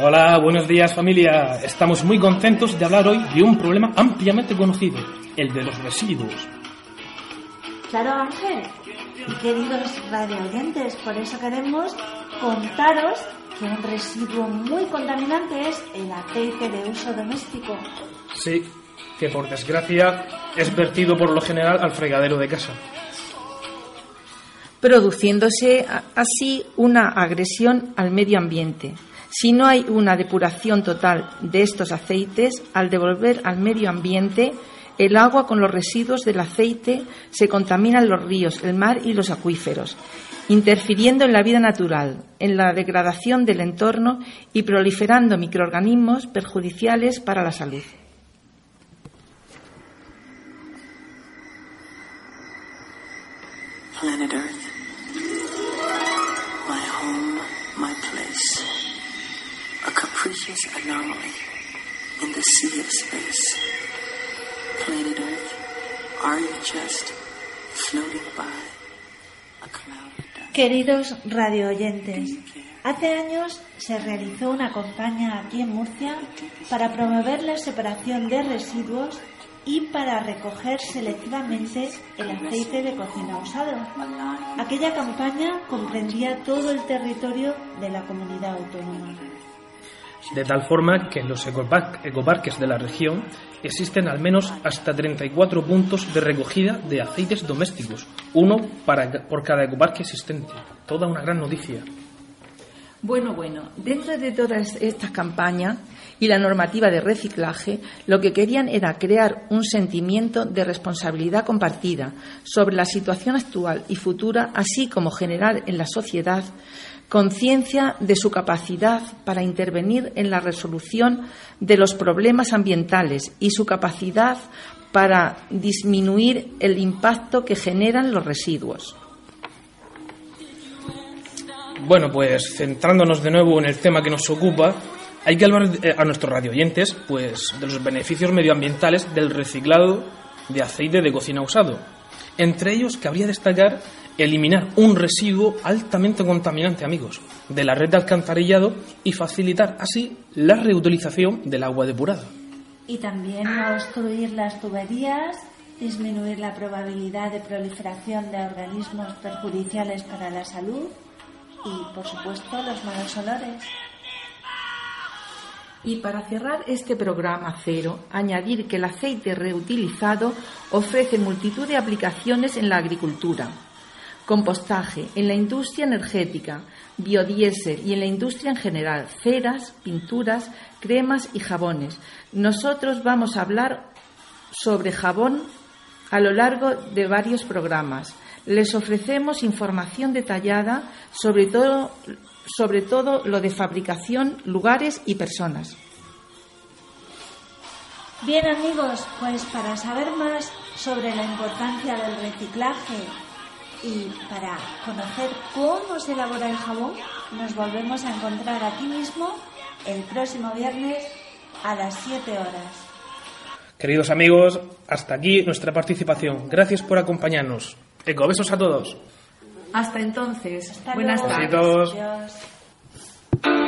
Hola, buenos días familia. Estamos muy contentos de hablar hoy de un problema ampliamente conocido, el de los residuos. Claro, Ángel. Y queridos radioyentes, por eso queremos contaros que un residuo muy contaminante es el aceite de uso doméstico. Sí, que por desgracia es vertido por lo general al fregadero de casa. Produciéndose así una agresión al medio ambiente. Si no hay una depuración total de estos aceites, al devolver al medio ambiente, el agua con los residuos del aceite se contaminan los ríos, el mar y los acuíferos, interfiriendo en la vida natural, en la degradación del entorno y proliferando microorganismos perjudiciales para la salud. Capricious anomaly in the sea of space. Planet Earth, are you just floating by a cloud of dust? Queridos radioyentes, hace años se realizó una campaña aquí en Murcia para promover la separación de residuos y para recoger selectivamente el aceite de cocina usado. Aquella campaña comprendía todo el territorio de la comunidad autónoma. De tal forma que en los ecoparques de la región existen al menos hasta 34 puntos de recogida de aceites domésticos, uno para, por cada ecoparque existente. Toda una gran noticia. Bueno, bueno, dentro de todas estas campañas y la normativa de reciclaje, lo que querían era crear un sentimiento de responsabilidad compartida sobre la situación actual y futura, así como generar en la sociedad conciencia de su capacidad para intervenir en la resolución de los problemas ambientales y su capacidad para disminuir el impacto que generan los residuos. Bueno, pues centrándonos de nuevo en el tema que nos ocupa, hay que hablar eh, a nuestros radioyentes pues, de los beneficios medioambientales del reciclado de aceite de cocina usado. Entre ellos cabría destacar eliminar un residuo altamente contaminante, amigos, de la red de alcantarillado y facilitar así la reutilización del agua depurada. Y también obstruir las tuberías, disminuir la probabilidad de proliferación de organismos perjudiciales para la salud y, por supuesto, los malos olores. Y para cerrar este programa cero, añadir que el aceite reutilizado ofrece multitud de aplicaciones en la agricultura, compostaje, en la industria energética, biodiesel y en la industria en general, ceras, pinturas, cremas y jabones. Nosotros vamos a hablar sobre jabón a lo largo de varios programas. Les ofrecemos información detallada sobre todo, sobre todo lo de fabricación, lugares y personas. Bien amigos, pues para saber más sobre la importancia del reciclaje y para conocer cómo se elabora el jabón, nos volvemos a encontrar aquí mismo el próximo viernes a las 7 horas. Queridos amigos, hasta aquí nuestra participación. Gracias por acompañarnos. Ecobesos a todos. Hasta entonces, Hasta buenas luego. tardes. Adiós.